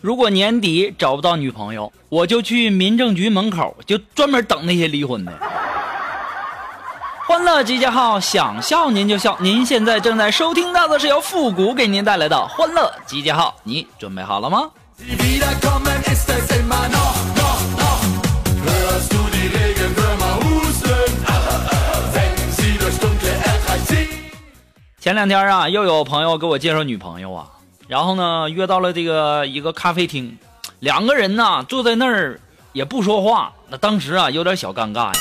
如果年底找不到女朋友，我就去民政局门口，就专门等那些离婚的。欢乐集结号，想笑您就笑。您现在正在收听到的是由复古给您带来的欢乐集结号，你准备好了吗？前两天啊，又有朋友给我介绍女朋友啊。然后呢，约到了这个一个咖啡厅，两个人呢坐在那儿也不说话，那当时啊有点小尴尬呀。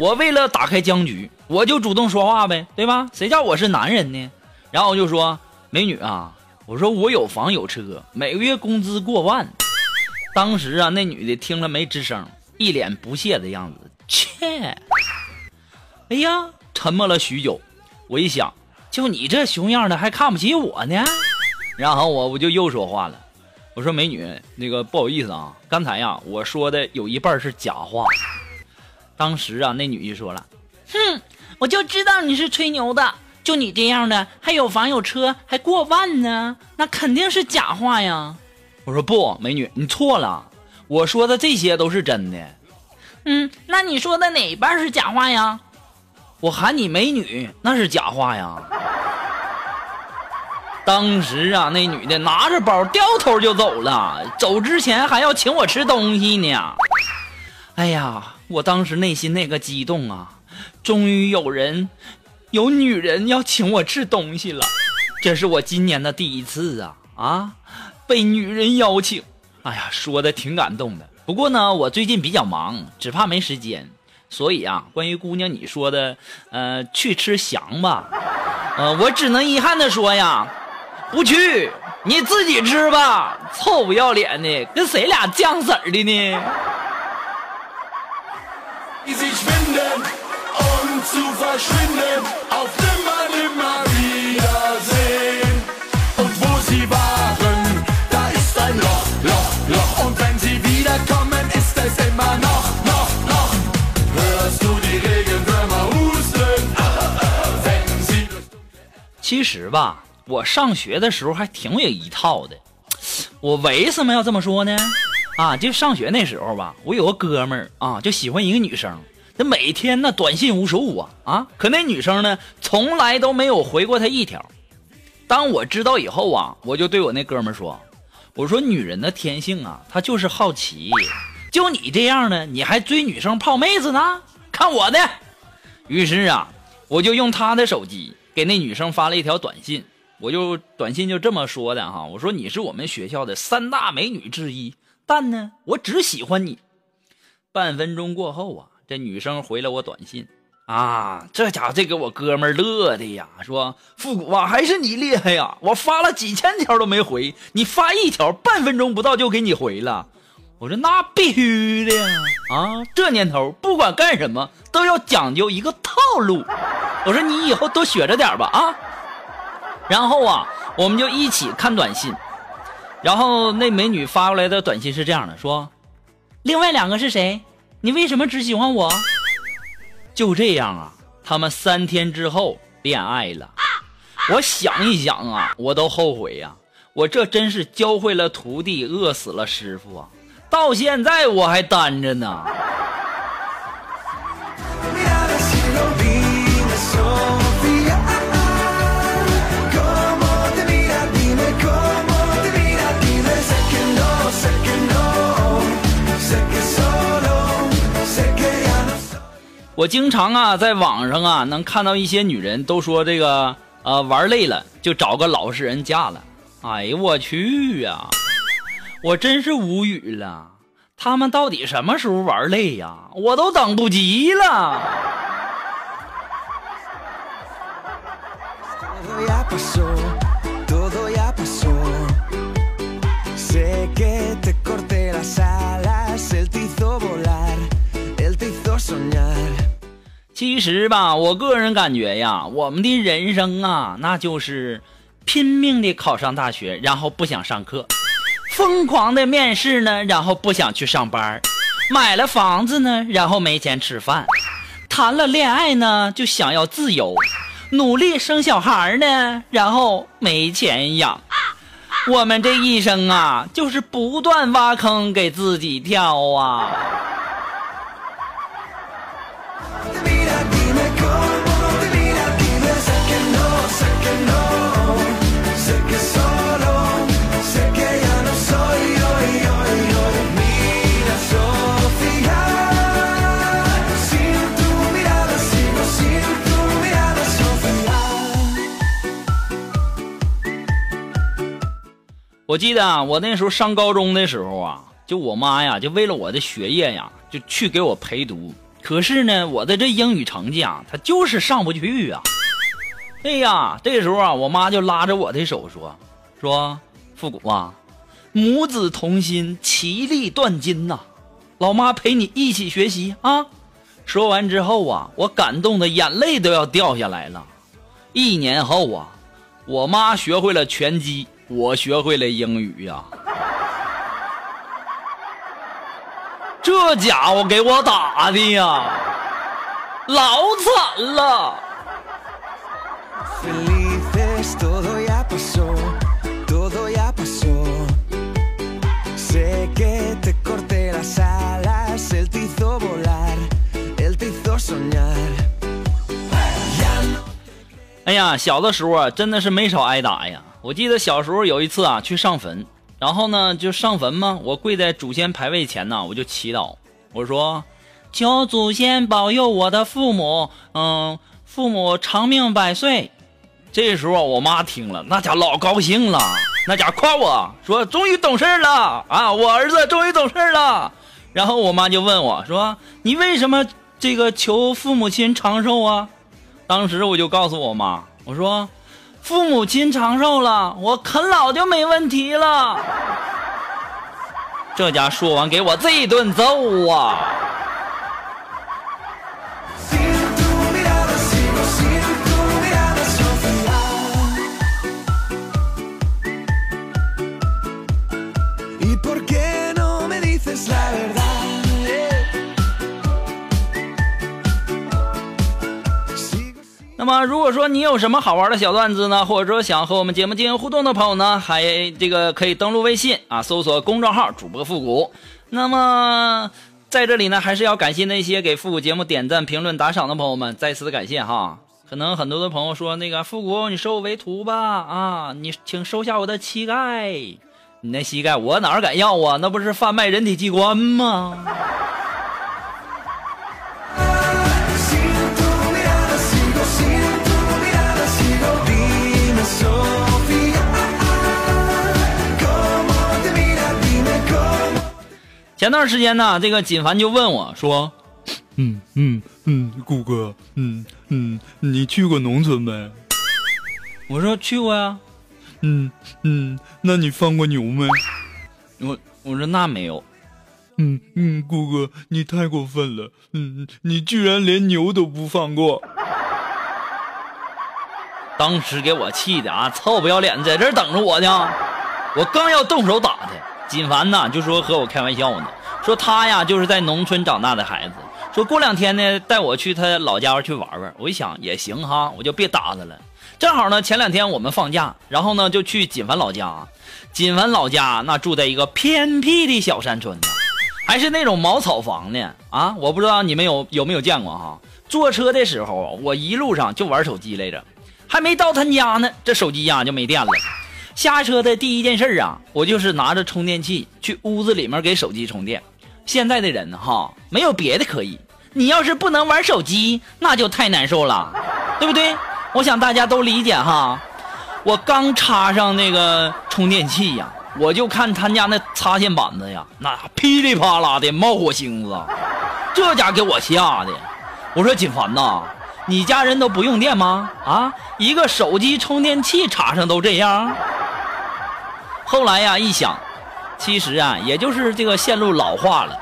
我为了打开僵局，我就主动说话呗，对吧？谁叫我是男人呢？然后我就说：“美女啊，我说我有房有车，每个月工资过万。”当时啊，那女的听了没吱声，一脸不屑的样子。切！哎呀，沉默了许久。我一想，就你这熊样的，还看不起我呢？然后我我就又说话了，我说美女，那个不好意思啊，刚才呀我说的有一半是假话。当时啊那女就说了，哼，我就知道你是吹牛的，就你这样的还有房有车还过万呢，那肯定是假话呀。我说不，美女你错了，我说的这些都是真的。嗯，那你说的哪一半是假话呀？我喊你美女那是假话呀。当时啊，那女的拿着包掉头就走了，走之前还要请我吃东西呢。哎呀，我当时内心那个激动啊！终于有人，有女人要请我吃东西了，这是我今年的第一次啊啊，被女人邀请。哎呀，说的挺感动的。不过呢，我最近比较忙，只怕没时间。所以啊，关于姑娘你说的，呃，去吃翔吧，呃，我只能遗憾的说呀。不去，你自己吃吧，臭不要脸的，跟谁俩犟色的呢？其实吧。我上学的时候还挺有一套的，我为什么要这么说呢？啊，就上学那时候吧，我有个哥们儿啊，就喜欢一个女生，那每天那短信无数啊啊，可那女生呢，从来都没有回过他一条。当我知道以后啊，我就对我那哥们儿说：“我说女人的天性啊，她就是好奇，就你这样的，你还追女生泡妹子呢？看我的！”于是啊，我就用他的手机给那女生发了一条短信。我就短信就这么说的哈，我说你是我们学校的三大美女之一，但呢，我只喜欢你。半分钟过后啊，这女生回了我短信啊，这家伙这给我哥们乐的呀，说复古啊，还是你厉害呀，我发了几千条都没回，你发一条，半分钟不到就给你回了。我说那必须的呀，啊，这年头不管干什么都要讲究一个套路。我说你以后多学着点吧，啊。然后啊，我们就一起看短信，然后那美女发过来的短信是这样的，说：“另外两个是谁？你为什么只喜欢我？”就这样啊，他们三天之后恋爱了。我想一想啊，我都后悔呀，我这真是教会了徒弟，饿死了师傅啊！到现在我还单着呢。我经常啊，在网上啊，能看到一些女人都说这个，呃，玩累了就找个老实人嫁了。哎呦我去呀！我真是无语了。他们到底什么时候玩累呀？我都等不及了。其实吧，我个人感觉呀，我们的人生啊，那就是拼命的考上大学，然后不想上课；疯狂的面试呢，然后不想去上班；买了房子呢，然后没钱吃饭；谈了恋爱呢，就想要自由；努力生小孩呢，然后没钱养。我们这一生啊，就是不断挖坑给自己跳啊。我记得啊，我那时候上高中的时候啊，就我妈呀，就为了我的学业呀，就去给我陪读。可是呢，我的这英语成绩啊，它就是上不去啊。哎呀，这时候啊，我妈就拉着我的手说：“说复古啊，母子同心，其利断金呐、老妈陪你一起学习啊。”说完之后啊，我感动的眼泪都要掉下来了。一年后啊，我妈学会了拳击，我学会了英语呀。这家伙给我打的呀，老惨了。哎呀，小的时候啊，真的是没少挨打呀。我记得小时候有一次啊，去上坟，然后呢，就上坟嘛，我跪在祖先牌位前呢，我就祈祷，我说：“求祖先保佑我的父母，嗯，父母长命百岁。”这时候我妈听了，那家老高兴了，那家夸我说：“终于懂事了啊，我儿子终于懂事了。”然后我妈就问我说：“你为什么这个求父母亲长寿啊？”当时我就告诉我妈，我说：“父母亲长寿了，我啃老就没问题了。”这家说完给我这一顿揍啊！么，如果说你有什么好玩的小段子呢，或者说想和我们节目进行互动的朋友呢，还这个可以登录微信啊，搜索公众号主播复古。那么在这里呢，还是要感谢那些给复古节目点赞、评论、打赏的朋友们，再次的感谢哈。可能很多的朋友说，那个复古，你收我为徒吧啊，你请收下我的膝盖。你那膝盖我哪敢要啊？那不是贩卖人体器官吗？前段时间呢，这个锦凡就问我说嗯嗯嗯，谷哥，嗯嗯，你去过农村没？：“我说去过呀。嗯嗯，那你放过牛没？我我说那没有。嗯嗯，谷哥，你太过分了，嗯，你居然连牛都不放过。当时给我气的啊，臭不要脸，在这儿等着我呢。我刚要动手打他，锦凡呐就说和我开玩笑呢，说他呀就是在农村长大的孩子，说过两天呢带我去他老家去玩玩。我一想也行哈，我就别打他了。正好呢前两天我们放假，然后呢就去锦凡老家。锦凡老家那住在一个偏僻的小山村呢，还是那种茅草房呢啊！我不知道你们有有没有见过哈。坐车的时候，我一路上就玩手机来着。还没到他家呢，这手机呀就没电了。下车的第一件事啊，我就是拿着充电器去屋子里面给手机充电。现在的人哈，没有别的可以，你要是不能玩手机，那就太难受了，对不对？我想大家都理解哈。我刚插上那个充电器呀，我就看他家那插线板子呀，那噼里啪啦的冒火星子，这家给我吓的。我说锦凡呐，你家人都不用电吗？啊，一个手机充电器插上都这样。后来呀，一想，其实啊，也就是这个线路老化了，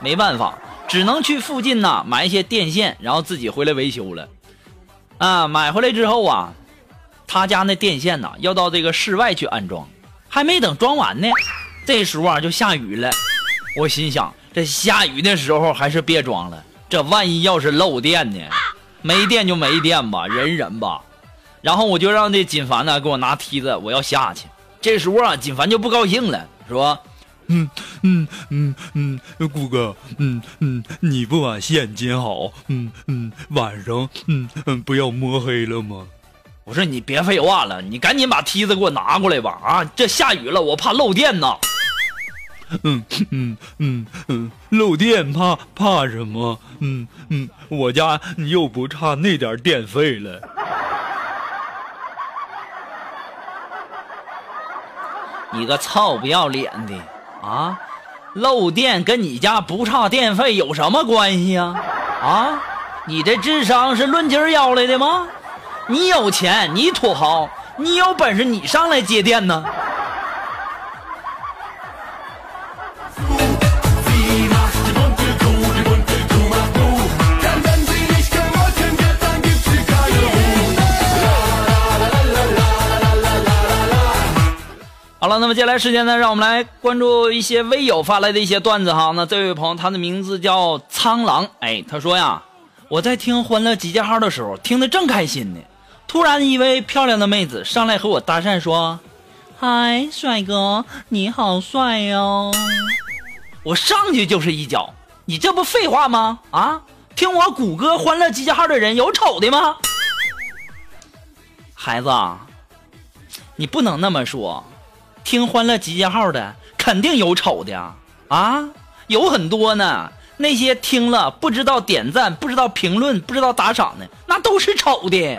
没办法，只能去附近呐买一些电线，然后自己回来维修了。啊，买回来之后啊，他家那电线呐要到这个室外去安装，还没等装完呢，这时候啊就下雨了。我心想，这下雨的时候还是别装了，这万一要是漏电呢？没电就没电吧，忍忍吧。然后我就让这锦凡呢给我拿梯子，我要下去。这时候啊，锦凡就不高兴了，说。嗯嗯嗯嗯，谷歌，嗯嗯，你不把线接好，嗯嗯，晚上，嗯嗯，不要摸黑了吗？我说你别废话了，你赶紧把梯子给我拿过来吧！啊，这下雨了，我怕漏电呐。嗯嗯嗯嗯，漏电怕怕什么？嗯嗯，我家又不差那点电费了。你个臭不要脸的！啊，漏电跟你家不差电费有什么关系啊？啊，你这智商是论斤儿要来的吗？你有钱，你土豪，你有本事你上来接电呢？好了，那么接下来时间呢，让我们来关注一些微友发来的一些段子哈。那这位朋友，他的名字叫苍狼，哎，他说呀，我在听《欢乐集结号》的时候，听得正开心呢，突然一位漂亮的妹子上来和我搭讪说：“嗨，帅哥，你好帅哟！”我上去就是一脚，你这不废话吗？啊，听我谷歌《欢乐集结号》的人有丑的吗？孩子，你不能那么说。听欢乐集结号的肯定有丑的啊，有很多呢。那些听了不知道点赞、不知道评论、不知道打赏的，那都是丑的。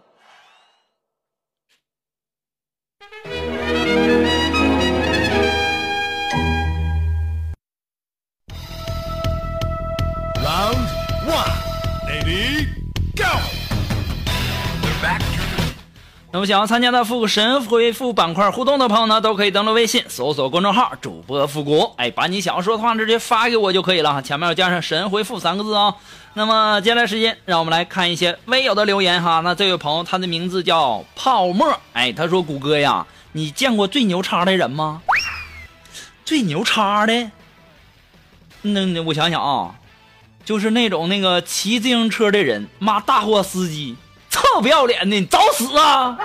么想要参加到复古神回复板块互动的朋友呢，都可以登录微信搜索公众号“主播复古”，哎，把你想要说的话直接发给我就可以了，前面要加上“神回复”三个字啊。那么接下来时间，让我们来看一些微友的留言哈。那这位朋友他的名字叫泡沫，哎，他说：“谷歌呀，你见过最牛叉的人吗？最牛叉的？那那我想想啊，就是那种那个骑自行车的人，骂大货司机。”臭不要脸的，你找死啊！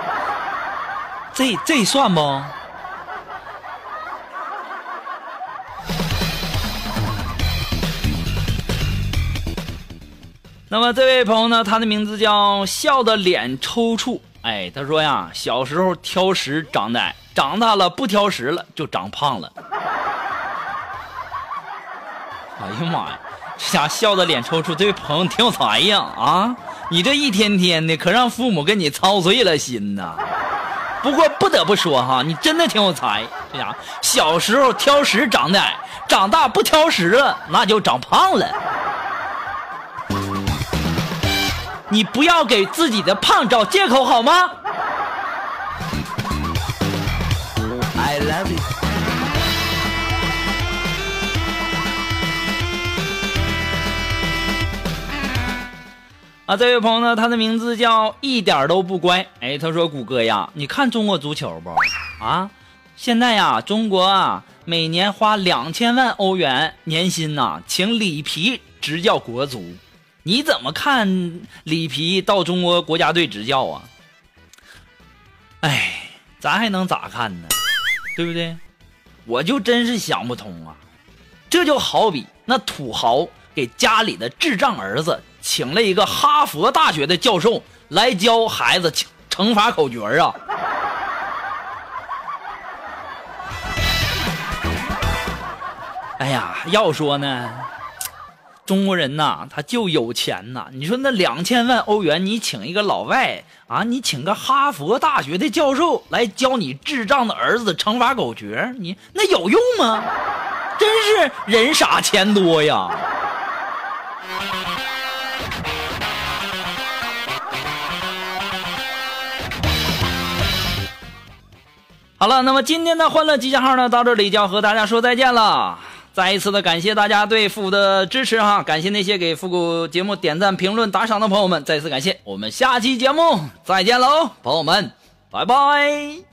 这这算不？那么这位朋友呢？他的名字叫笑的脸抽搐。哎，他说呀，小时候挑食长的矮，长大了不挑食了就长胖了。哎呀妈呀，这家笑的脸抽搐，这位朋友挺有才呀啊！你这一天天的，可让父母跟你操碎了心呐。不过不得不说哈，你真的挺有才。这家伙小时候挑食长得矮，长大不挑食了，那就长胖了。你不要给自己的胖找借口好吗啊，这位朋友呢，他的名字叫一点都不乖。哎，他说：“谷歌呀，你看中国足球不？啊，现在呀，中国啊，每年花两千万欧元年薪呐，请里皮执教国足。你怎么看里皮到中国国家队执教啊？哎，咱还能咋看呢？对不对？我就真是想不通啊！这就好比那土豪给家里的智障儿子。”请了一个哈佛大学的教授来教孩子乘乘法口诀啊！哎呀，要说呢，中国人呐，他就有钱呐。你说那两千万欧元，你请一个老外啊，你请个哈佛大学的教授来教你智障的儿子乘法口诀，你那有用吗？真是人傻钱多呀！好了，那么今天的欢乐集结号呢，到这里就要和大家说再见了。再一次的感谢大家对复古的支持哈，感谢那些给复古节目点赞、评论、打赏的朋友们，再次感谢。我们下期节目再见喽，朋友们，拜拜。